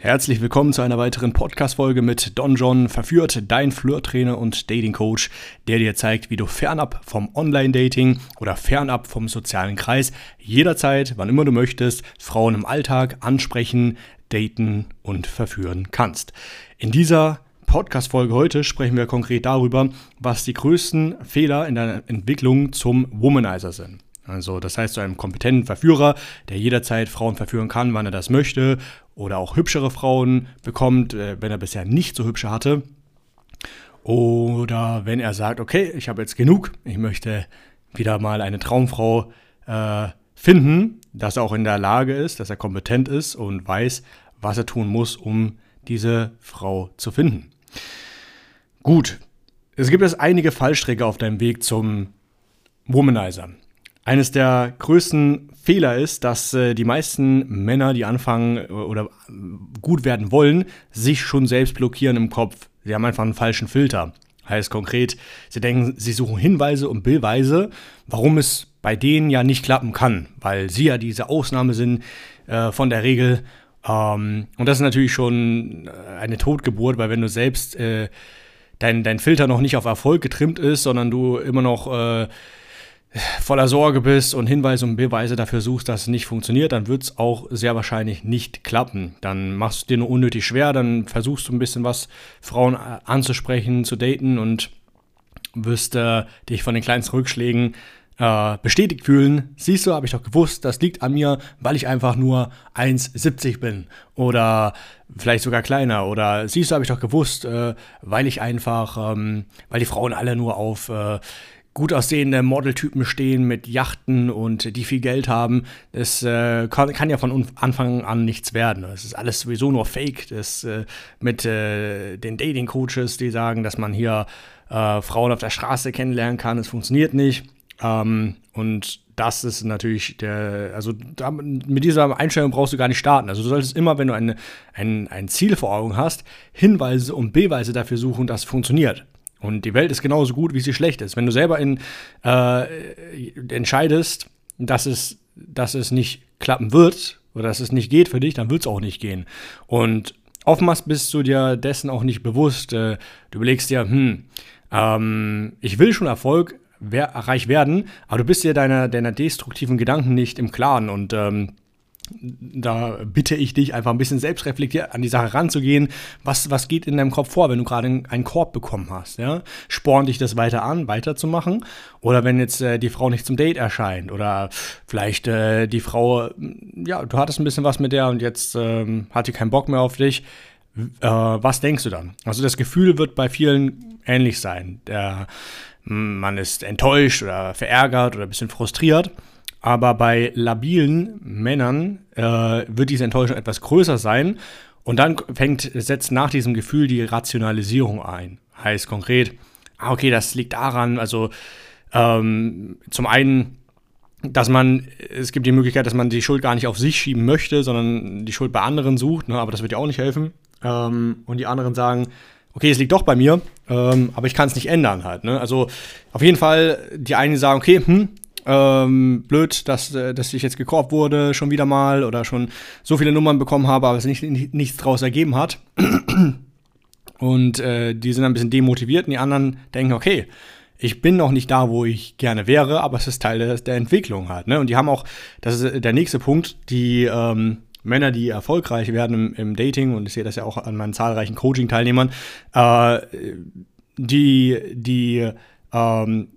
Herzlich willkommen zu einer weiteren Podcast-Folge mit Don John verführt, dein Flirt-Trainer und Dating-Coach, der dir zeigt, wie du fernab vom Online-Dating oder fernab vom sozialen Kreis jederzeit, wann immer du möchtest, Frauen im Alltag ansprechen, daten und verführen kannst. In dieser Podcast-Folge heute sprechen wir konkret darüber, was die größten Fehler in deiner Entwicklung zum Womanizer sind. Also das heißt, zu einem kompetenten Verführer, der jederzeit Frauen verführen kann, wann er das möchte, oder auch hübschere Frauen bekommt, äh, wenn er bisher nicht so hübsche hatte. Oder wenn er sagt, okay, ich habe jetzt genug, ich möchte wieder mal eine Traumfrau äh, finden, dass er auch in der Lage ist, dass er kompetent ist und weiß, was er tun muss, um diese Frau zu finden. Gut, es gibt jetzt einige Fallstricke auf deinem Weg zum Womanizer. Eines der größten Fehler ist, dass äh, die meisten Männer, die anfangen äh, oder gut werden wollen, sich schon selbst blockieren im Kopf. Sie haben einfach einen falschen Filter. Heißt konkret, sie denken, sie suchen Hinweise und Beweise, warum es bei denen ja nicht klappen kann, weil sie ja diese Ausnahme sind äh, von der Regel. Ähm, und das ist natürlich schon äh, eine Totgeburt, weil wenn du selbst äh, dein, dein Filter noch nicht auf Erfolg getrimmt ist, sondern du immer noch äh, voller Sorge bist und Hinweise und Beweise dafür suchst, dass es nicht funktioniert, dann wird es auch sehr wahrscheinlich nicht klappen. Dann machst du dir nur unnötig schwer, dann versuchst du ein bisschen was Frauen anzusprechen, zu daten und wirst äh, dich von den kleinsten Rückschlägen äh, bestätigt fühlen. Siehst du, habe ich doch gewusst, das liegt an mir, weil ich einfach nur 1,70 bin oder vielleicht sogar kleiner. Oder siehst du, habe ich doch gewusst, äh, weil ich einfach, ähm, weil die Frauen alle nur auf äh, gut aussehende Modeltypen stehen mit Yachten und die viel Geld haben. Das äh, kann, kann, ja von Anfang an nichts werden. Das ist alles sowieso nur Fake. Das äh, mit äh, den Dating-Coaches, die sagen, dass man hier äh, Frauen auf der Straße kennenlernen kann. Das funktioniert nicht. Ähm, und das ist natürlich der, also da, mit dieser Einstellung brauchst du gar nicht starten. Also du solltest immer, wenn du eine, ein, ein Ziel vor Augen hast, Hinweise und Beweise dafür suchen, dass es funktioniert. Und die Welt ist genauso gut, wie sie schlecht ist. Wenn du selber in, äh, entscheidest, dass es, dass es nicht klappen wird oder dass es nicht geht für dich, dann wird es auch nicht gehen. Und oftmals bist du dir dessen auch nicht bewusst. Äh, du überlegst dir, hm, ähm, ich will schon Erfolg reich werden, aber du bist dir deiner, deiner destruktiven Gedanken nicht im Klaren und ähm, da bitte ich dich einfach ein bisschen selbstreflektiert an die Sache ranzugehen. Was, was geht in deinem Kopf vor, wenn du gerade einen Korb bekommen hast? Ja? Spornt dich das weiter an, weiterzumachen? Oder wenn jetzt äh, die Frau nicht zum Date erscheint? Oder vielleicht äh, die Frau, ja, du hattest ein bisschen was mit der und jetzt ähm, hat die keinen Bock mehr auf dich. Äh, was denkst du dann? Also das Gefühl wird bei vielen ähnlich sein. Der, man ist enttäuscht oder verärgert oder ein bisschen frustriert. Aber bei labilen Männern äh, wird diese Enttäuschung etwas größer sein. Und dann fängt, setzt nach diesem Gefühl die Rationalisierung ein. Heißt konkret, ah, okay, das liegt daran, also ähm, zum einen, dass man, es gibt die Möglichkeit, dass man die Schuld gar nicht auf sich schieben möchte, sondern die Schuld bei anderen sucht, ne, aber das wird ja auch nicht helfen. Ähm, und die anderen sagen, okay, es liegt doch bei mir, ähm, aber ich kann es nicht ändern halt. Ne? Also auf jeden Fall, die einen sagen, okay, hm, ähm, blöd, dass, äh, dass ich jetzt gekorbt wurde, schon wieder mal oder schon so viele Nummern bekommen habe, aber es nicht, nicht, nichts draus ergeben hat. Und äh, die sind ein bisschen demotiviert und die anderen denken, okay, ich bin noch nicht da, wo ich gerne wäre, aber es ist Teil der, der Entwicklung halt. Ne? Und die haben auch, das ist der nächste Punkt, die ähm, Männer, die erfolgreich werden im, im, Dating, und ich sehe das ja auch an meinen zahlreichen Coaching-Teilnehmern, äh, die, die ähm,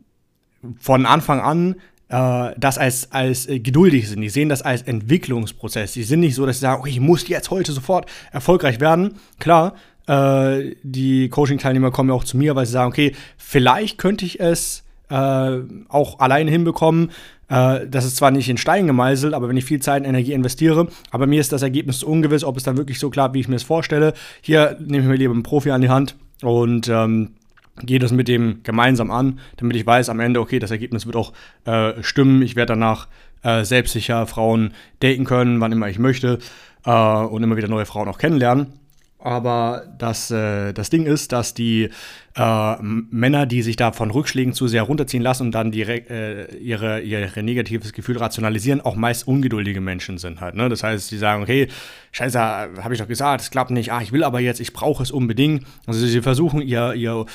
von Anfang an äh, das als, als äh, geduldig sind. Die sehen das als Entwicklungsprozess. Die sind nicht so, dass sie sagen, okay, ich muss jetzt heute sofort erfolgreich werden. Klar, äh, die Coaching-Teilnehmer kommen ja auch zu mir, weil sie sagen, okay, vielleicht könnte ich es äh, auch alleine hinbekommen. Äh, das ist zwar nicht in Stein gemeißelt, aber wenn ich viel Zeit und Energie investiere, aber mir ist das Ergebnis ungewiss, ob es dann wirklich so klappt, wie ich mir es vorstelle. Hier nehme ich mir lieber einen Profi an die Hand und ähm, gehe das mit dem gemeinsam an, damit ich weiß am Ende, okay, das Ergebnis wird auch äh, stimmen. Ich werde danach äh, selbstsicher Frauen daten können, wann immer ich möchte äh, und immer wieder neue Frauen auch kennenlernen. Aber das, äh, das Ding ist, dass die äh, Männer, die sich da von Rückschlägen zu sehr runterziehen lassen und dann direkt äh, ihre, ihre negatives Gefühl rationalisieren, auch meist ungeduldige Menschen sind halt. Ne? Das heißt, die sagen, okay, scheiße, habe ich doch gesagt, es klappt nicht, ah, ich will aber jetzt, ich brauche es unbedingt. Also sie versuchen ihr, ihr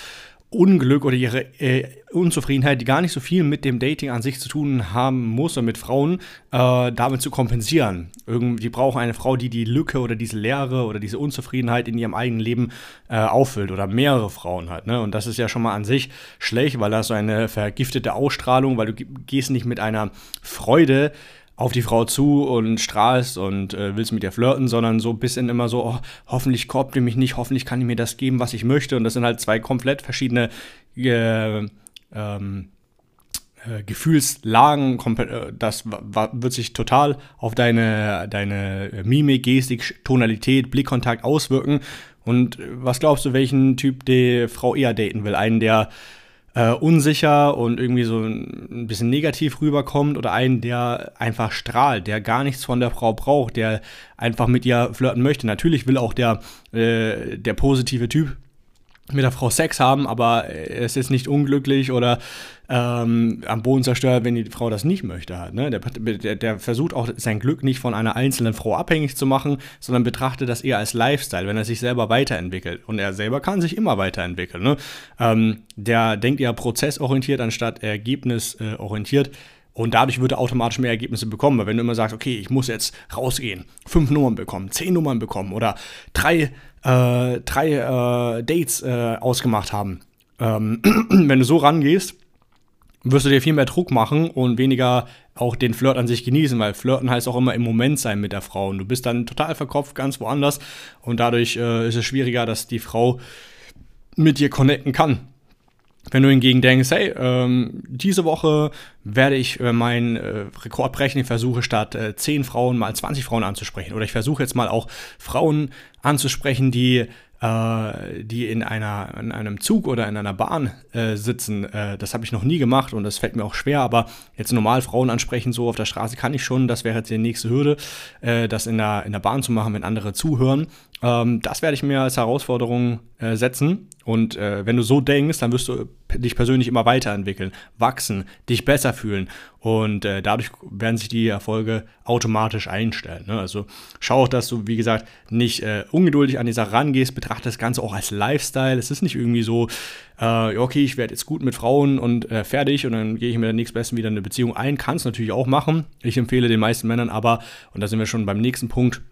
Unglück oder ihre äh, Unzufriedenheit, die gar nicht so viel mit dem Dating an sich zu tun haben muss oder mit Frauen, äh, damit zu kompensieren. Irgendwie brauchen eine Frau, die die Lücke oder diese Leere oder diese Unzufriedenheit in ihrem eigenen Leben äh, auffüllt oder mehrere Frauen hat. Ne? Und das ist ja schon mal an sich schlecht, weil das so eine vergiftete Ausstrahlung, weil du gehst nicht mit einer Freude auf die Frau zu und strahlst und äh, willst mit ihr flirten, sondern so ein bisschen immer so, oh, hoffentlich korbt ihr mich nicht, hoffentlich kann ich mir das geben, was ich möchte. Und das sind halt zwei komplett verschiedene äh, ähm, äh, Gefühlslagen. Äh, das wird sich total auf deine, deine Mimik, Gestik, Tonalität, Blickkontakt auswirken. Und was glaubst du, welchen Typ die Frau eher daten will? Einen, der äh, unsicher und irgendwie so ein bisschen negativ rüberkommt oder einen, der einfach strahlt, der gar nichts von der Frau braucht, der einfach mit ihr flirten möchte. Natürlich will auch der, äh, der positive Typ mit der Frau Sex haben, aber er ist nicht unglücklich oder ähm, am Boden zerstört, wenn die Frau das nicht möchte. Halt, ne? der, der, der, versucht auch sein Glück nicht von einer einzelnen Frau abhängig zu machen, sondern betrachtet das eher als Lifestyle, wenn er sich selber weiterentwickelt. Und er selber kann sich immer weiterentwickeln. Ne? Ähm, der denkt eher prozessorientiert anstatt ergebnisorientiert. Und dadurch wird er automatisch mehr Ergebnisse bekommen. Weil wenn du immer sagst, okay, ich muss jetzt rausgehen, fünf Nummern bekommen, zehn Nummern bekommen oder drei äh, drei äh, Dates äh, ausgemacht haben. Ähm, wenn du so rangehst, wirst du dir viel mehr Druck machen und weniger auch den Flirt an sich genießen, weil Flirten heißt auch immer im Moment sein mit der Frau und du bist dann total verkopft ganz woanders und dadurch äh, ist es schwieriger, dass die Frau mit dir connecten kann. Wenn du hingegen denkst, hey, ähm, diese Woche werde ich äh, meinen äh, Rekord brechen, ich versuche statt äh, 10 Frauen mal 20 Frauen anzusprechen. Oder ich versuche jetzt mal auch Frauen anzusprechen, die äh, die in, einer, in einem Zug oder in einer Bahn äh, sitzen. Äh, das habe ich noch nie gemacht und das fällt mir auch schwer, aber jetzt normal Frauen ansprechen, so auf der Straße kann ich schon. Das wäre jetzt die nächste Hürde, äh, das in der, in der Bahn zu machen, wenn andere zuhören. Ähm, das werde ich mir als Herausforderung äh, setzen. Und äh, wenn du so denkst, dann wirst du dich persönlich immer weiterentwickeln, wachsen, dich besser fühlen. Und äh, dadurch werden sich die Erfolge automatisch einstellen. Ne? Also schau auch, dass du, wie gesagt, nicht äh, ungeduldig an die Sache rangehst, betrachte das Ganze auch als Lifestyle. Es ist nicht irgendwie so, äh, okay, ich werde jetzt gut mit Frauen und äh, fertig und dann gehe ich mir der nächstbesten wieder eine Beziehung ein. Kannst natürlich auch machen. Ich empfehle den meisten Männern aber, und da sind wir schon beim nächsten Punkt,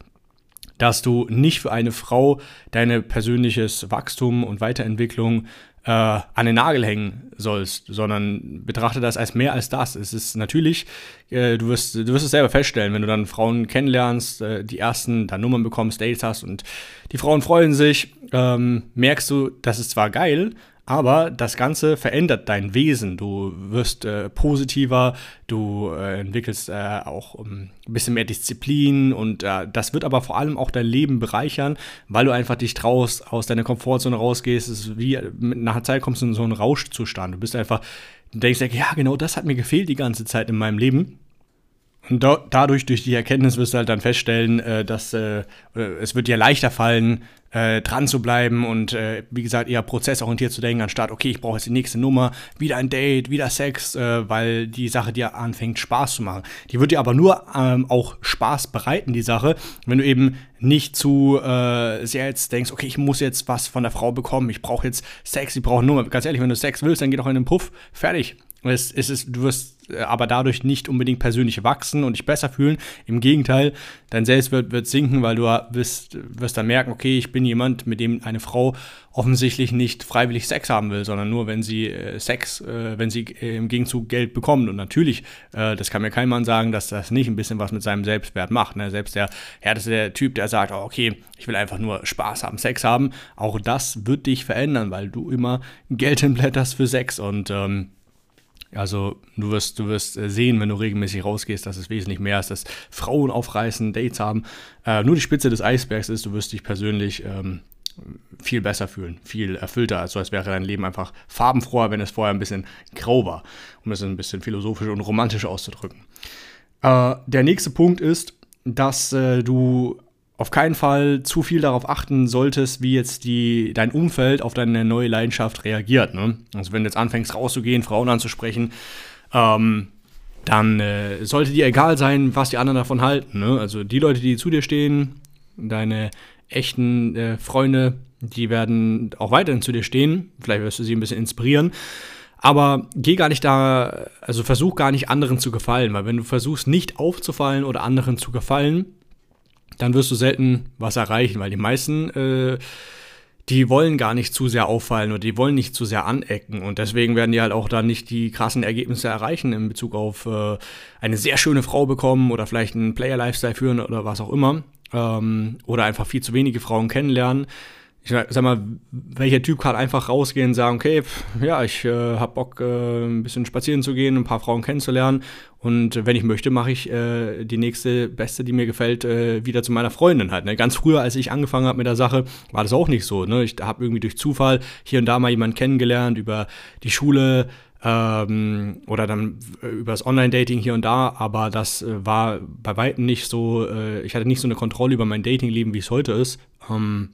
dass du nicht für eine Frau deine persönliches Wachstum und Weiterentwicklung äh, an den Nagel hängen sollst, sondern betrachte das als mehr als das. Es ist natürlich, äh, du, wirst, du wirst es selber feststellen, wenn du dann Frauen kennenlernst, äh, die ersten dann Nummern bekommst, Dates hast und die Frauen freuen sich, ähm, merkst du, das ist zwar geil, aber das Ganze verändert dein Wesen. Du wirst äh, positiver, du äh, entwickelst äh, auch um, ähm, ein bisschen mehr Disziplin und äh, das wird aber vor allem auch dein Leben bereichern, weil du einfach dich traust, aus deiner Komfortzone rausgehst. Es ist wie nach einer Zeit kommst du in so einen Rauschzustand. Du bist einfach, denkst, ja, genau das hat mir gefehlt die ganze Zeit in meinem Leben. Und da, dadurch, durch die Erkenntnis wirst du halt dann feststellen, äh, dass äh, es wird dir leichter fallen, äh, dran zu bleiben und äh, wie gesagt eher prozessorientiert zu denken, anstatt, okay, ich brauche jetzt die nächste Nummer, wieder ein Date, wieder Sex, äh, weil die Sache dir anfängt Spaß zu machen. Die wird dir aber nur ähm, auch Spaß bereiten, die Sache, wenn du eben nicht zu äh, sehr jetzt denkst, okay, ich muss jetzt was von der Frau bekommen, ich brauche jetzt Sex, ich brauche eine Nummer. Ganz ehrlich, wenn du Sex willst, dann geh doch in den Puff, fertig. Es, es ist, du wirst äh, aber dadurch nicht unbedingt persönlich wachsen und dich besser fühlen. Im Gegenteil, dein Selbstwert wird sinken, weil du wirst, wirst dann merken, okay, ich bin jemand, mit dem eine Frau offensichtlich nicht freiwillig Sex haben will, sondern nur, wenn sie äh, Sex, äh, wenn sie äh, im Gegenzug Geld bekommt. Und natürlich, äh, das kann mir kein Mann sagen, dass das nicht ein bisschen was mit seinem Selbstwert macht. Ne? Selbst der härteste der Typ, der sagt, oh, okay, ich will einfach nur Spaß haben, Sex haben, auch das wird dich verändern, weil du immer Geld hinblätterst für Sex und ähm, also du wirst, du wirst äh, sehen, wenn du regelmäßig rausgehst, dass es wesentlich mehr ist, dass Frauen aufreißen, Dates haben. Äh, nur die Spitze des Eisbergs ist, du wirst dich persönlich ähm, viel besser fühlen, viel erfüllter, also als wäre dein Leben einfach farbenfroher, wenn es vorher ein bisschen grau war, um es ein bisschen philosophisch und romantisch auszudrücken. Äh, der nächste Punkt ist, dass äh, du auf keinen Fall zu viel darauf achten solltest, wie jetzt die, dein Umfeld auf deine neue Leidenschaft reagiert. Ne? Also wenn du jetzt anfängst rauszugehen, Frauen anzusprechen, ähm, dann äh, sollte dir egal sein, was die anderen davon halten. Ne? Also die Leute, die zu dir stehen, deine echten äh, Freunde, die werden auch weiterhin zu dir stehen. Vielleicht wirst du sie ein bisschen inspirieren. Aber geh gar nicht da, also versuch gar nicht anderen zu gefallen, weil wenn du versuchst nicht aufzufallen oder anderen zu gefallen, dann wirst du selten was erreichen, weil die meisten, äh, die wollen gar nicht zu sehr auffallen oder die wollen nicht zu sehr anecken. Und deswegen werden die halt auch dann nicht die krassen Ergebnisse erreichen in Bezug auf äh, eine sehr schöne Frau bekommen oder vielleicht einen Player-Lifestyle führen oder was auch immer ähm, oder einfach viel zu wenige Frauen kennenlernen ich sag mal, welcher Typ kann einfach rausgehen und sagen, okay, pff, ja, ich äh, hab Bock, äh, ein bisschen spazieren zu gehen, ein paar Frauen kennenzulernen und wenn ich möchte, mache ich äh, die nächste Beste, die mir gefällt, äh, wieder zu meiner Freundin halt. Ne? Ganz früher, als ich angefangen habe mit der Sache, war das auch nicht so. Ne? Ich habe irgendwie durch Zufall hier und da mal jemanden kennengelernt über die Schule, ähm, oder dann übers Online-Dating hier und da, aber das äh, war bei weitem nicht so, äh, ich hatte nicht so eine Kontrolle über mein Datingleben, wie es heute ist. Ähm,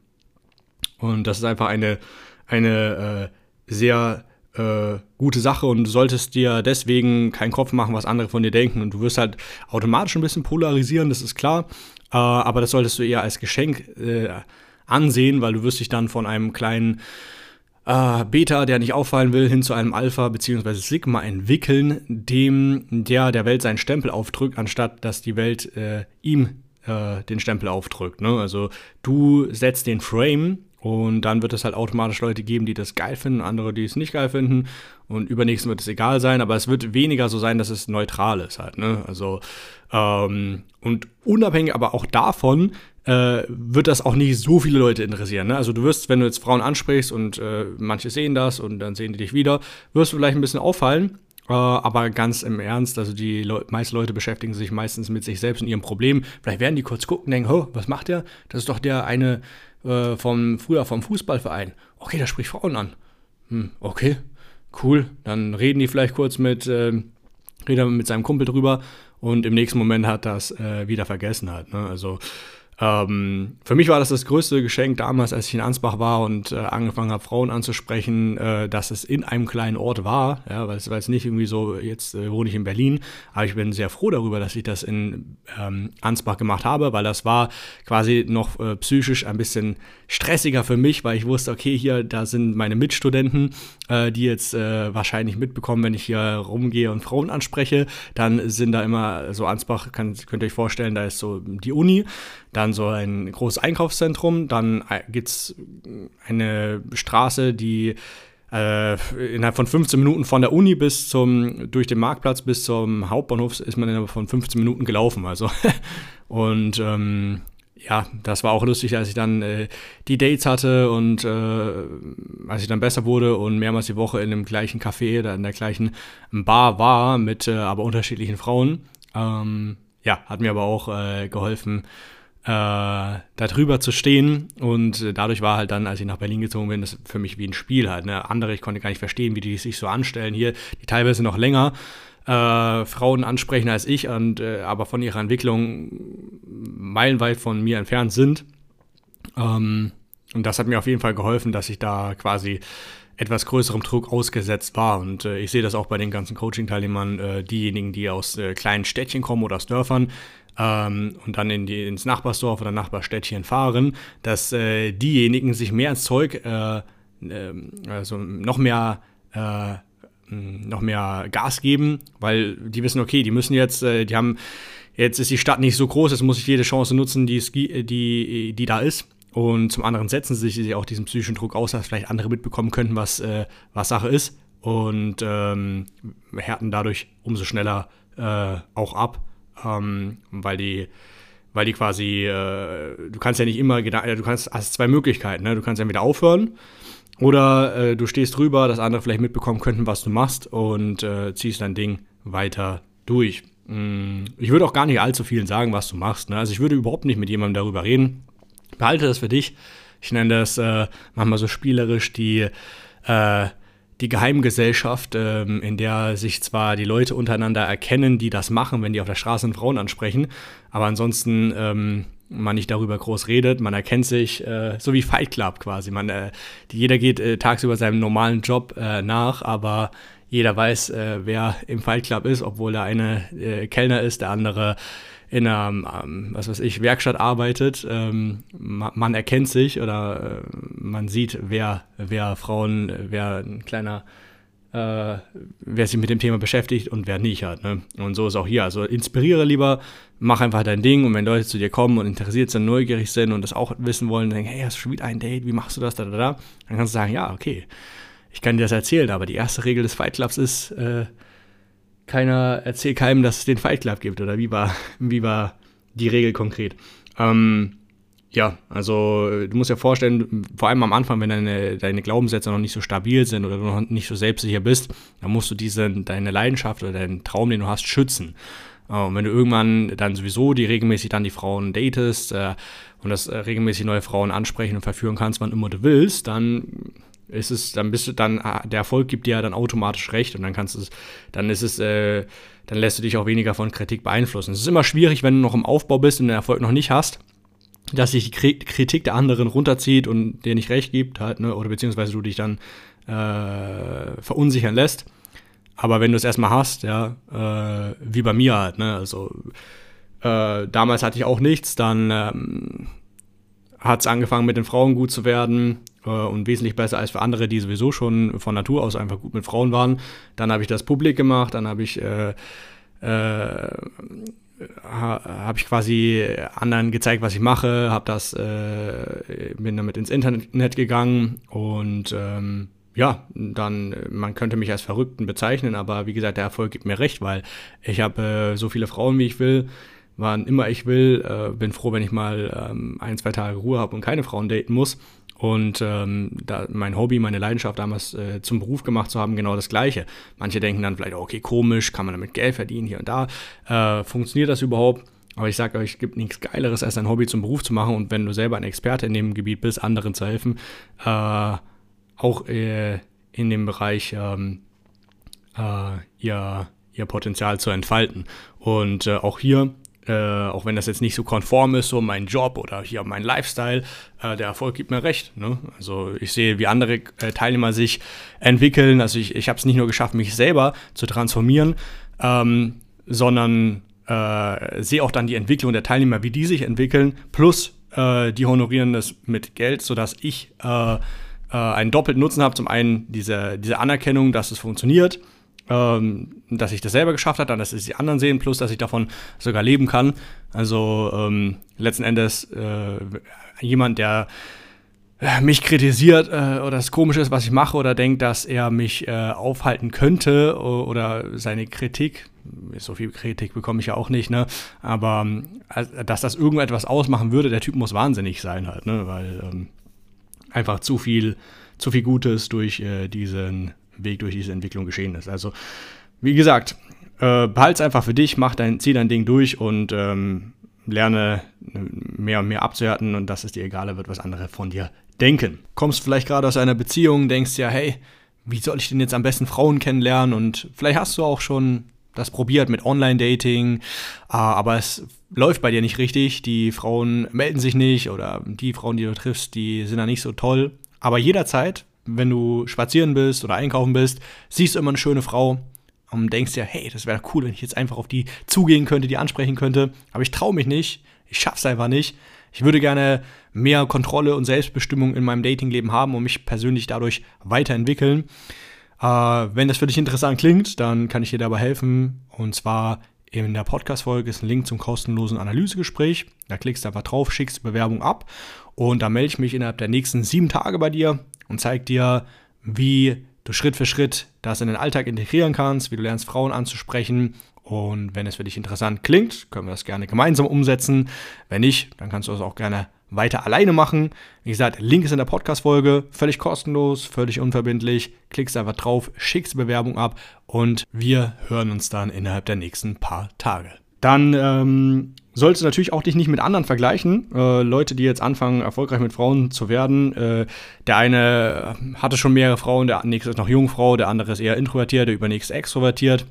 und das ist einfach eine, eine äh, sehr äh, gute Sache und du solltest dir deswegen keinen Kopf machen, was andere von dir denken. Und du wirst halt automatisch ein bisschen polarisieren, das ist klar. Äh, aber das solltest du eher als Geschenk äh, ansehen, weil du wirst dich dann von einem kleinen äh, Beta, der nicht auffallen will, hin zu einem Alpha bzw. Sigma entwickeln, dem der der Welt seinen Stempel aufdrückt, anstatt dass die Welt äh, ihm äh, den Stempel aufdrückt. Ne? Also du setzt den Frame und dann wird es halt automatisch Leute geben, die das geil finden, andere, die es nicht geil finden. Und übernächsten wird es egal sein, aber es wird weniger so sein, dass es neutral ist halt. Ne? Also, ähm, und unabhängig aber auch davon, äh, wird das auch nicht so viele Leute interessieren. Ne? Also du wirst, wenn du jetzt Frauen ansprichst und äh, manche sehen das und dann sehen die dich wieder, wirst du vielleicht ein bisschen auffallen. Äh, aber ganz im Ernst, also die Le meisten Leute beschäftigen sich meistens mit sich selbst und ihrem Problem. Vielleicht werden die kurz gucken und denken, oh, was macht der? Das ist doch der eine äh, vom, früher vom Fußballverein. Okay, da spricht Frauen an. Hm, okay, cool. Dann reden die vielleicht kurz mit, äh, mit seinem Kumpel drüber und im nächsten Moment hat das äh, wieder vergessen halt. Ne? Also ähm, für mich war das das größte Geschenk damals, als ich in Ansbach war und äh, angefangen habe, Frauen anzusprechen, äh, dass es in einem kleinen Ort war. Ja, weil es war jetzt nicht irgendwie so, jetzt äh, wohne ich in Berlin, aber ich bin sehr froh darüber, dass ich das in ähm, Ansbach gemacht habe, weil das war quasi noch äh, psychisch ein bisschen stressiger für mich, weil ich wusste, okay, hier, da sind meine Mitstudenten, äh, die jetzt äh, wahrscheinlich mitbekommen, wenn ich hier rumgehe und Frauen anspreche, dann sind da immer so Ansbach, kann, könnt ihr euch vorstellen, da ist so die Uni dann so ein großes Einkaufszentrum, dann äh, gibt es eine Straße, die äh, innerhalb von 15 Minuten von der Uni bis zum, durch den Marktplatz bis zum Hauptbahnhof ist man innerhalb von 15 Minuten gelaufen. Also und ähm, ja, das war auch lustig, als ich dann äh, die Dates hatte und äh, als ich dann besser wurde und mehrmals die Woche in dem gleichen Café oder in der gleichen Bar war mit äh, aber unterschiedlichen Frauen. Ähm, ja, hat mir aber auch äh, geholfen, äh, da drüber zu stehen. Und äh, dadurch war halt dann, als ich nach Berlin gezogen bin, das für mich wie ein Spiel halt. Ne? Andere, ich konnte gar nicht verstehen, wie die sich so anstellen hier, die teilweise noch länger äh, Frauen ansprechen als ich, und, äh, aber von ihrer Entwicklung meilenweit von mir entfernt sind. Ähm, und das hat mir auf jeden Fall geholfen, dass ich da quasi etwas größerem Druck ausgesetzt war. Und äh, ich sehe das auch bei den ganzen Coaching-Teilnehmern, äh, diejenigen, die aus äh, kleinen Städtchen kommen oder aus Dörfern, ähm, und dann in die, ins Nachbarsdorf oder Nachbarstädtchen fahren, dass äh, diejenigen sich mehr ins Zeug, äh, äh, also noch mehr äh, noch mehr Gas geben, weil die wissen, okay, die müssen jetzt, die haben, jetzt ist die Stadt nicht so groß, jetzt muss ich jede Chance nutzen, die, die, die da ist. Und zum anderen setzen sie sich auch diesen psychischen Druck aus, dass vielleicht andere mitbekommen könnten, was, äh, was Sache ist. Und ähm, härten dadurch umso schneller äh, auch ab ähm, weil die weil die quasi, äh, du kannst ja nicht immer, du kannst, hast zwei Möglichkeiten, ne? du kannst entweder aufhören oder äh, du stehst drüber, dass andere vielleicht mitbekommen könnten, was du machst und äh, ziehst dein Ding weiter durch. Mm, ich würde auch gar nicht allzu vielen sagen, was du machst. Ne? Also ich würde überhaupt nicht mit jemandem darüber reden. Behalte das für dich. Ich nenne das äh, manchmal so spielerisch die äh, die Geheimgesellschaft, ähm, in der sich zwar die Leute untereinander erkennen, die das machen, wenn die auf der Straße Frauen ansprechen, aber ansonsten ähm, man nicht darüber groß redet, man erkennt sich, äh, so wie Fight Club quasi. Man, äh, jeder geht äh, tagsüber seinem normalen Job äh, nach, aber jeder weiß, äh, wer im Fight Club ist, obwohl der eine äh, Kellner ist, der andere in einer, ähm, was weiß ich, Werkstatt arbeitet. Ähm, man, erkennt sich oder man sieht, wer, wer Frauen, wer ein kleiner äh, wer sich mit dem Thema beschäftigt und wer nicht hat. Ne? Und so ist auch hier. Also inspiriere lieber, mach einfach dein Ding und wenn Leute zu dir kommen und interessiert sind, neugierig sind und das auch wissen wollen, denken, hey, hast du schon wieder ein Date, wie machst du das, da, da, da, dann kannst du sagen, ja, okay, ich kann dir das erzählen, aber die erste Regel des Fight Clubs ist, äh, keiner erzählt keinem, dass es den Fight Club gibt oder wie war, wie war die Regel konkret. Ähm, ja, also du musst dir vorstellen, vor allem am Anfang, wenn deine, deine Glaubenssätze noch nicht so stabil sind oder du noch nicht so selbstsicher bist, dann musst du diese, deine Leidenschaft oder deinen Traum, den du hast, schützen. Äh, und wenn du irgendwann dann sowieso die regelmäßig dann die Frauen datest äh, und das äh, regelmäßig neue Frauen ansprechen und verführen kannst, wann immer du willst, dann ist dann bist du dann, ah, der Erfolg gibt dir ja dann automatisch recht und dann kannst du es, dann ist es, äh, dann lässt du dich auch weniger von Kritik beeinflussen. Es ist immer schwierig, wenn du noch im Aufbau bist und den Erfolg noch nicht hast dass sich die Kritik der anderen runterzieht und dir nicht recht gibt, halt, ne, oder beziehungsweise du dich dann äh, verunsichern lässt. Aber wenn du es erstmal hast, ja, äh, wie bei mir halt, ne, also äh, damals hatte ich auch nichts, dann ähm, hat es angefangen mit den Frauen gut zu werden und wesentlich besser als für andere, die sowieso schon von Natur aus einfach gut mit Frauen waren. Dann habe ich das publik gemacht, dann habe ich äh, äh, habe ich quasi anderen gezeigt, was ich mache, habe das, äh, bin damit ins Internet gegangen und ähm, ja, dann, man könnte mich als Verrückten bezeichnen, aber wie gesagt, der Erfolg gibt mir recht, weil ich habe äh, so viele Frauen, wie ich will, wann immer ich will, äh, bin froh, wenn ich mal ähm, ein, zwei Tage Ruhe habe und keine Frauen daten muss und ähm, da mein Hobby, meine Leidenschaft damals äh, zum Beruf gemacht zu haben, genau das Gleiche. Manche denken dann vielleicht, okay, komisch, kann man damit Geld verdienen hier und da. Äh, funktioniert das überhaupt? Aber ich sage euch, es gibt nichts Geileres, als ein Hobby zum Beruf zu machen. Und wenn du selber ein Experte in dem Gebiet bist, anderen zu helfen, äh, auch äh, in dem Bereich ähm, äh, ihr, ihr Potenzial zu entfalten. Und äh, auch hier äh, auch wenn das jetzt nicht so konform ist, so mein Job oder hier mein Lifestyle, äh, der Erfolg gibt mir recht. Ne? Also ich sehe, wie andere äh, Teilnehmer sich entwickeln. Also ich, ich habe es nicht nur geschafft, mich selber zu transformieren, ähm, sondern äh, sehe auch dann die Entwicklung der Teilnehmer, wie die sich entwickeln, plus äh, die honorieren das mit Geld, sodass ich einen doppelten Nutzen habe. Zum einen diese, diese Anerkennung, dass es funktioniert ähm, dass ich das selber geschafft habe, dann dass es die anderen sehen, plus dass ich davon sogar leben kann. Also ähm, letzten Endes äh, jemand, der äh, mich kritisiert äh, oder es komisch ist, was ich mache oder denkt, dass er mich äh, aufhalten könnte oder seine Kritik, so viel Kritik bekomme ich ja auch nicht, ne? Aber äh, dass das irgendetwas ausmachen würde, der Typ muss wahnsinnig sein halt, ne? Weil ähm, einfach zu viel, zu viel Gutes durch äh, diesen Weg durch diese Entwicklung geschehen ist. Also, wie gesagt, äh, behalte es einfach für dich, mach dein, zieh dein Ding durch und ähm, lerne mehr und mehr abzuhärten und dass es dir egaler wird, was andere von dir denken. Kommst vielleicht gerade aus einer Beziehung, denkst ja, hey, wie soll ich denn jetzt am besten Frauen kennenlernen? Und vielleicht hast du auch schon das probiert mit Online-Dating, ah, aber es läuft bei dir nicht richtig. Die Frauen melden sich nicht oder die Frauen, die du triffst, die sind da nicht so toll. Aber jederzeit wenn du spazieren bist oder einkaufen bist, siehst du immer eine schöne Frau und denkst dir, hey, das wäre cool, wenn ich jetzt einfach auf die zugehen könnte, die ansprechen könnte. Aber ich traue mich nicht, ich schaff's einfach nicht. Ich würde gerne mehr Kontrolle und Selbstbestimmung in meinem Datingleben haben und mich persönlich dadurch weiterentwickeln. Äh, wenn das für dich interessant klingt, dann kann ich dir dabei helfen. Und zwar in der Podcast-Folge ist ein Link zum kostenlosen Analysegespräch. Da klickst du einfach drauf, schickst Bewerbung ab und da melde ich mich innerhalb der nächsten sieben Tage bei dir und zeige dir, wie du Schritt für Schritt das in den Alltag integrieren kannst, wie du lernst, Frauen anzusprechen. Und wenn es für dich interessant klingt, können wir das gerne gemeinsam umsetzen. Wenn nicht, dann kannst du das auch gerne weiter alleine machen. Wie gesagt, Link ist in der Podcast-Folge, völlig kostenlos, völlig unverbindlich. Klickst einfach drauf, schickst Bewerbung ab und wir hören uns dann innerhalb der nächsten paar Tage. Dann ähm, solltest du natürlich auch dich nicht mit anderen vergleichen. Äh, Leute, die jetzt anfangen, erfolgreich mit Frauen zu werden. Äh, der eine hatte schon mehrere Frauen, der nächste ist noch Jungfrau, der andere ist eher introvertiert, der übernächste extrovertiert.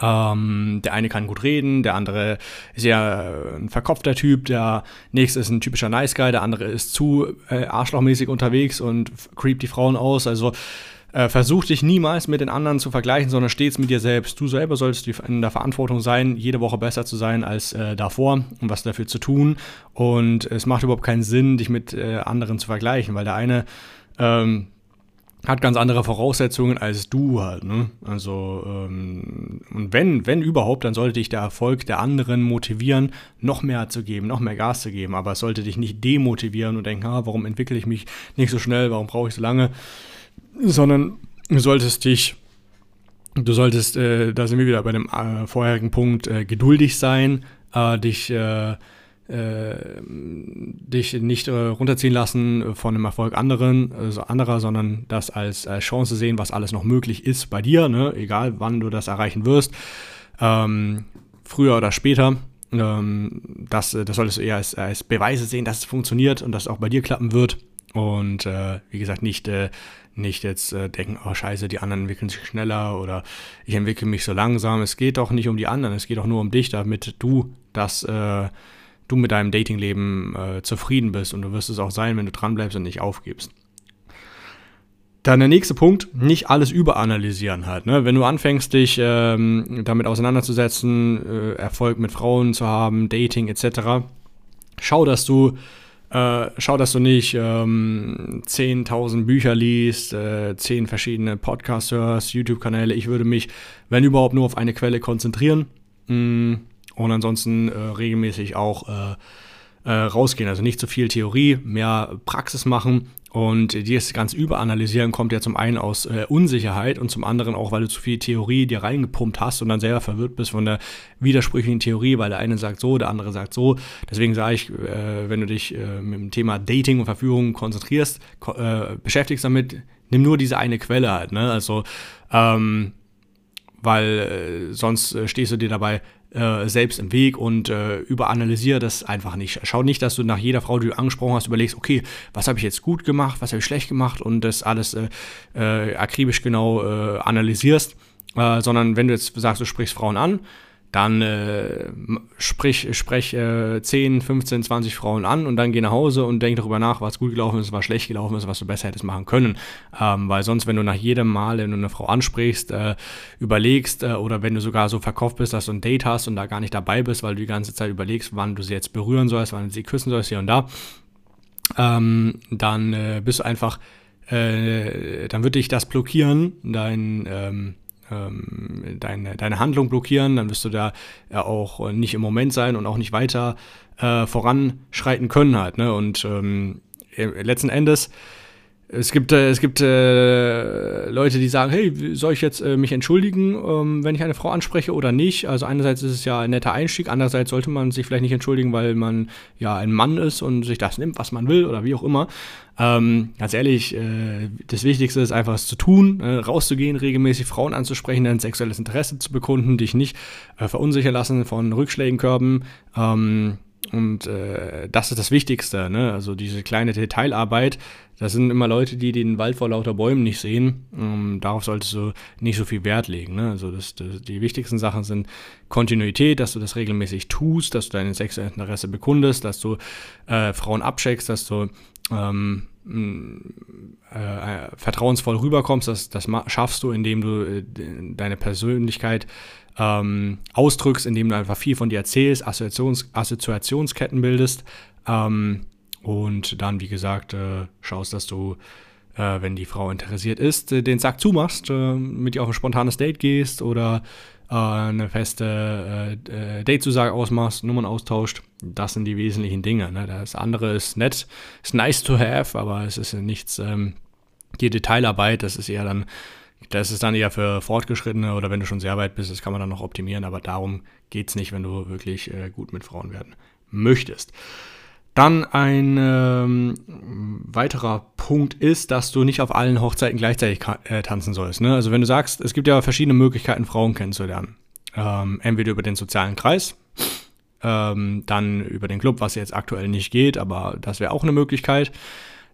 Ähm, der eine kann gut reden, der andere ist ja ein verkopfter Typ, der nächste ist ein typischer Nice Guy, der andere ist zu äh, arschlochmäßig unterwegs und creept die Frauen aus. Also äh, versuch dich niemals mit den anderen zu vergleichen, sondern stets mit dir selbst. Du selber solltest in der Verantwortung sein, jede Woche besser zu sein als äh, davor und was dafür zu tun. Und es macht überhaupt keinen Sinn, dich mit äh, anderen zu vergleichen, weil der eine ähm, hat ganz andere Voraussetzungen als du halt. Ne? Also, ähm, und wenn, wenn überhaupt, dann sollte dich der Erfolg der anderen motivieren, noch mehr zu geben, noch mehr Gas zu geben. Aber es sollte dich nicht demotivieren und denken, ah, warum entwickle ich mich nicht so schnell, warum brauche ich so lange? Sondern du solltest dich, du solltest, äh, da sind wir wieder bei dem äh, vorherigen Punkt, äh, geduldig sein, äh, dich äh, äh, dich nicht runterziehen lassen von dem Erfolg anderen, also anderer, sondern das als, als Chance sehen, was alles noch möglich ist bei dir, ne? egal wann du das erreichen wirst, ähm, früher oder später. Ähm, das, das solltest du eher als, als Beweise sehen, dass es funktioniert und dass es auch bei dir klappen wird. Und äh, wie gesagt, nicht, äh, nicht jetzt äh, denken, oh scheiße, die anderen entwickeln sich schneller oder ich entwickle mich so langsam. Es geht doch nicht um die anderen, es geht doch nur um dich, damit du das äh, du mit deinem Datingleben äh, zufrieden bist und du wirst es auch sein, wenn du dranbleibst und nicht aufgibst. Dann der nächste Punkt, nicht alles überanalysieren halt. Ne? Wenn du anfängst, dich ähm, damit auseinanderzusetzen, äh, Erfolg mit Frauen zu haben, Dating etc., schau, dass du äh, schau, dass du nicht ähm, 10.000 Bücher liest, äh, 10 verschiedene Podcasts hörst, YouTube-Kanäle. Ich würde mich, wenn überhaupt, nur auf eine Quelle konzentrieren. Mm, und ansonsten äh, regelmäßig auch äh, äh, rausgehen. Also nicht zu viel Theorie, mehr Praxis machen. Und dieses ganz Überanalysieren kommt ja zum einen aus äh, Unsicherheit und zum anderen auch, weil du zu viel Theorie dir reingepumpt hast und dann selber verwirrt bist von der widersprüchlichen Theorie, weil der eine sagt so, der andere sagt so. Deswegen sage ich, äh, wenn du dich äh, mit dem Thema Dating und Verführung konzentrierst, ko äh, beschäftigst damit, nimm nur diese eine Quelle halt. Ne? Also, ähm, weil äh, sonst äh, stehst du dir dabei äh, selbst im Weg und äh, überanalysiere das einfach nicht. Schau nicht, dass du nach jeder Frau, die du angesprochen hast, überlegst, okay, was habe ich jetzt gut gemacht, was habe ich schlecht gemacht und das alles äh, äh akribisch genau äh, analysierst, sondern wenn du jetzt sagst, du sprichst Frauen an, dann äh, sprich, sprech äh, 10, 15, 20 Frauen an und dann geh nach Hause und denk darüber nach, was gut gelaufen ist, was schlecht gelaufen ist, was du besser hättest machen können. Ähm, weil sonst, wenn du nach jedem Mal, wenn du eine Frau ansprichst, äh, überlegst äh, oder wenn du sogar so verkauft bist, dass du ein Date hast und da gar nicht dabei bist, weil du die ganze Zeit überlegst, wann du sie jetzt berühren sollst, wann du sie küssen sollst, hier und da, ähm, dann äh, bist du einfach, äh, dann wird dich das blockieren, dein, ähm, ähm, deine, deine Handlung blockieren, dann wirst du da auch nicht im Moment sein und auch nicht weiter äh, voranschreiten können halt. Ne? Und ähm, letzten Endes es gibt, äh, es gibt äh, Leute, die sagen, hey, soll ich jetzt äh, mich entschuldigen, ähm, wenn ich eine Frau anspreche oder nicht? Also einerseits ist es ja ein netter Einstieg, andererseits sollte man sich vielleicht nicht entschuldigen, weil man ja ein Mann ist und sich das nimmt, was man will oder wie auch immer. Ähm, ganz ehrlich, äh, das Wichtigste ist einfach es zu tun, äh, rauszugehen, regelmäßig Frauen anzusprechen, dein sexuelles Interesse zu bekunden, dich nicht äh, verunsichern lassen von Rückschlägen, Körben. Ähm, und äh, das ist das Wichtigste, ne? Also diese kleine Detailarbeit, das sind immer Leute, die den Wald vor lauter Bäumen nicht sehen. Ähm, darauf solltest du nicht so viel Wert legen. Ne? Also das, das, die wichtigsten Sachen sind Kontinuität, dass du das regelmäßig tust, dass du dein sexuelles Interesse bekundest, dass du äh, Frauen abcheckst, dass du ähm, äh, vertrauensvoll rüberkommst. Das, das schaffst du, indem du äh, deine Persönlichkeit ähm, ausdrückst, indem du einfach viel von dir erzählst, Assoziations Assoziationsketten bildest ähm, und dann, wie gesagt, äh, schaust, dass du, äh, wenn die Frau interessiert ist, äh, den Sack zumachst, äh, mit ihr auf ein spontanes Date gehst oder äh, eine feste äh, Datezusage ausmachst, Nummern austauscht. Das sind die wesentlichen Dinge. Ne? Das andere ist nett, ist nice to have, aber es ist nichts, ähm, die Detailarbeit, das ist eher dann das ist dann eher für Fortgeschrittene oder wenn du schon sehr weit bist, das kann man dann noch optimieren, aber darum geht es nicht, wenn du wirklich äh, gut mit Frauen werden möchtest. Dann ein ähm, weiterer Punkt ist, dass du nicht auf allen Hochzeiten gleichzeitig äh, tanzen sollst. Ne? Also wenn du sagst, es gibt ja verschiedene Möglichkeiten, Frauen kennenzulernen. Ähm, entweder über den sozialen Kreis, ähm, dann über den Club, was jetzt aktuell nicht geht, aber das wäre auch eine Möglichkeit.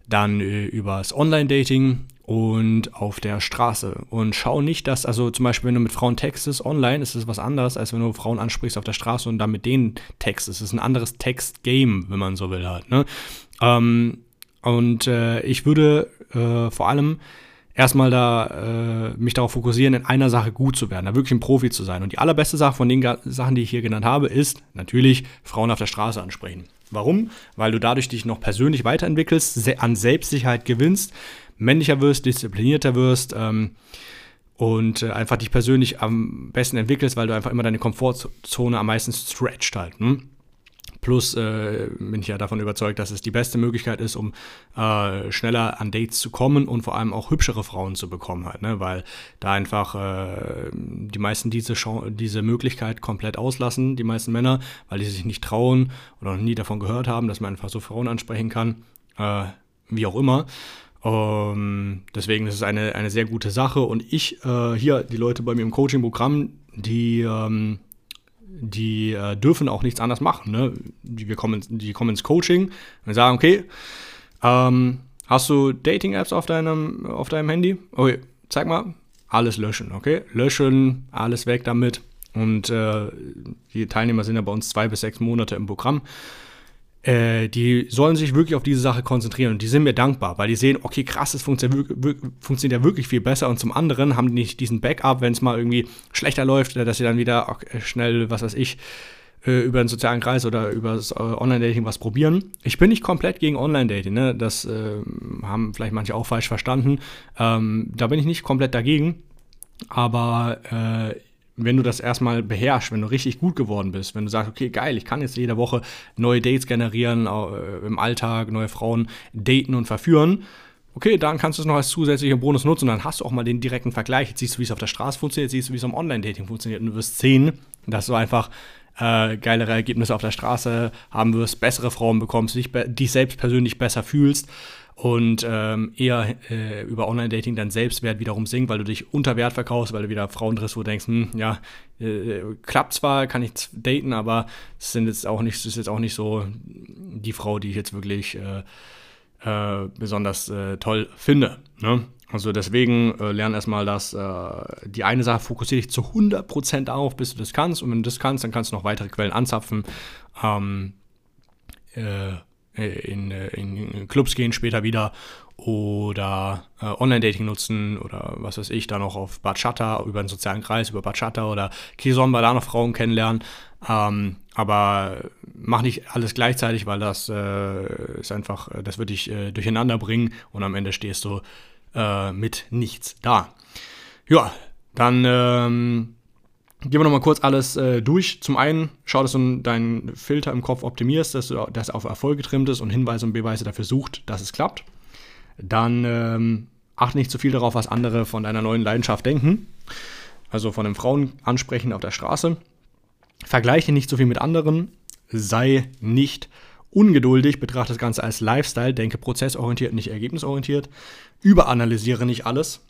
Dann äh, übers Online-Dating und auf der Straße. Und schau nicht, dass, also zum Beispiel, wenn du mit Frauen textest online, ist es was anderes, als wenn du Frauen ansprichst auf der Straße und dann mit denen textest. Es ist ein anderes Text-Game, wenn man so will halt. Ne? Ähm, und äh, ich würde äh, vor allem erstmal da äh, mich darauf fokussieren, in einer Sache gut zu werden, da wirklich ein Profi zu sein. Und die allerbeste Sache von den Sachen, die ich hier genannt habe, ist natürlich Frauen auf der Straße ansprechen. Warum? Weil du dadurch dich noch persönlich weiterentwickelst, an Selbstsicherheit gewinnst, männlicher wirst, disziplinierter wirst ähm, und äh, einfach dich persönlich am besten entwickelst, weil du einfach immer deine Komfortzone am meisten stretcht halt. Ne? Plus äh, bin ich ja davon überzeugt, dass es die beste Möglichkeit ist, um äh, schneller an Dates zu kommen und vor allem auch hübschere Frauen zu bekommen halt, ne? weil da einfach äh, die meisten diese, diese Möglichkeit komplett auslassen, die meisten Männer, weil die sich nicht trauen oder noch nie davon gehört haben, dass man einfach so Frauen ansprechen kann, äh, wie auch immer. Um, deswegen ist es eine, eine sehr gute Sache und ich, äh, hier, die Leute bei mir im Coaching-Programm, die ähm, die äh, dürfen auch nichts anderes machen. Ne? Die, wir kommen, die kommen ins Coaching und sagen, okay, ähm, hast du Dating-Apps auf deinem, auf deinem Handy? Okay, zeig mal. Alles löschen, okay? Löschen, alles weg damit. Und äh, die Teilnehmer sind ja bei uns zwei bis sechs Monate im Programm. Äh, die sollen sich wirklich auf diese Sache konzentrieren und die sind mir dankbar, weil die sehen, okay, krass, es funktioniert, ja wirklich viel besser und zum anderen haben die nicht diesen Backup, wenn es mal irgendwie schlechter läuft, dass sie dann wieder okay, schnell, was weiß ich, äh, über den sozialen Kreis oder über das äh, Online-Dating was probieren. Ich bin nicht komplett gegen Online-Dating, ne? das äh, haben vielleicht manche auch falsch verstanden. Ähm, da bin ich nicht komplett dagegen, aber äh, wenn du das erstmal beherrschst, wenn du richtig gut geworden bist, wenn du sagst, okay, geil, ich kann jetzt jede Woche neue Dates generieren, äh, im Alltag neue Frauen daten und verführen, okay, dann kannst du es noch als zusätzlichen Bonus nutzen. Und dann hast du auch mal den direkten Vergleich. Jetzt siehst du, wie es auf der Straße funktioniert, siehst du, wie es im Online-Dating funktioniert. Und du wirst sehen, dass du einfach äh, geilere Ergebnisse auf der Straße haben wirst, bessere Frauen bekommst, dich, dich selbst persönlich besser fühlst und ähm, eher äh, über Online-Dating dein Selbstwert wiederum sinkt, weil du dich unter Wert verkaufst, weil du wieder Frauen triffst, wo du denkst, hm, ja, äh, klappt zwar, kann ich daten, aber es sind jetzt auch nicht, ist jetzt auch nicht so die Frau, die ich jetzt wirklich äh, äh besonders äh, toll finde. Ne? Also deswegen äh, lern erstmal, dass äh, die eine Sache fokussiere dich zu 100% darauf, bis du das kannst. Und wenn du das kannst, dann kannst du noch weitere Quellen anzapfen. Ähm, äh, in, in, Clubs gehen später wieder oder äh, Online-Dating nutzen oder was weiß ich, dann auch auf Bachata, über den sozialen Kreis, über Bachata oder Kizomba da noch Frauen kennenlernen. Ähm, aber mach nicht alles gleichzeitig, weil das äh, ist einfach, das wird dich äh, durcheinander bringen und am Ende stehst du äh, mit nichts da. Ja, dann ähm, gehen wir nochmal kurz alles äh, durch. Zum einen, schau, dass du deinen Filter im Kopf optimierst, dass du das auf Erfolg getrimmt ist und Hinweise und Beweise dafür sucht, dass es klappt. Dann ähm, achte nicht zu viel darauf, was andere von deiner neuen Leidenschaft denken. Also von den Frauen ansprechen auf der Straße. Vergleiche nicht zu viel mit anderen. Sei nicht ungeduldig, betrachte das Ganze als Lifestyle, denke prozessorientiert, nicht ergebnisorientiert. Überanalysiere nicht alles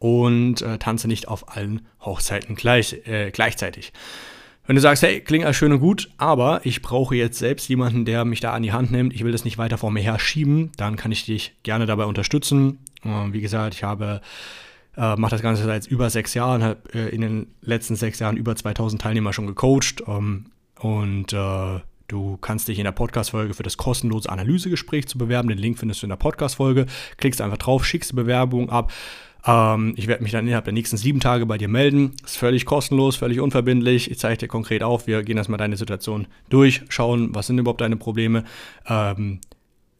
und äh, tanze nicht auf allen Hochzeiten gleich, äh, gleichzeitig. Wenn du sagst, hey, klingt alles schön und gut, aber ich brauche jetzt selbst jemanden, der mich da an die Hand nimmt, ich will das nicht weiter vor mir her schieben, dann kann ich dich gerne dabei unterstützen. Äh, wie gesagt, ich habe äh, mache das Ganze seit über sechs Jahren, habe äh, in den letzten sechs Jahren über 2000 Teilnehmer schon gecoacht ähm, und äh, Du kannst dich in der Podcast-Folge für das kostenlose Analysegespräch zu bewerben. Den Link findest du in der Podcast-Folge. Klickst einfach drauf, schickst die Bewerbung ab. Ähm, ich werde mich dann innerhalb der nächsten sieben Tage bei dir melden. Ist völlig kostenlos, völlig unverbindlich. Ich zeige dir konkret auf. Wir gehen erstmal deine Situation durch, schauen, was sind überhaupt deine Probleme. Ähm,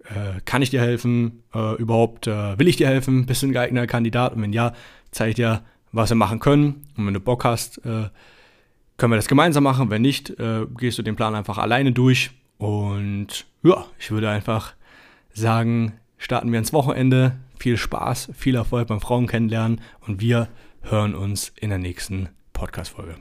äh, kann ich dir helfen? Äh, überhaupt äh, will ich dir helfen? Bist du ein geeigneter Kandidat? Und wenn ja, zeige ich dir, was wir machen können. Und wenn du Bock hast, äh, können wir das gemeinsam machen. Wenn nicht, äh, gehst du den Plan einfach alleine durch. Und ja, ich würde einfach sagen, starten wir ins Wochenende. Viel Spaß, viel Erfolg beim Frauen kennenlernen und wir hören uns in der nächsten Podcast-Folge.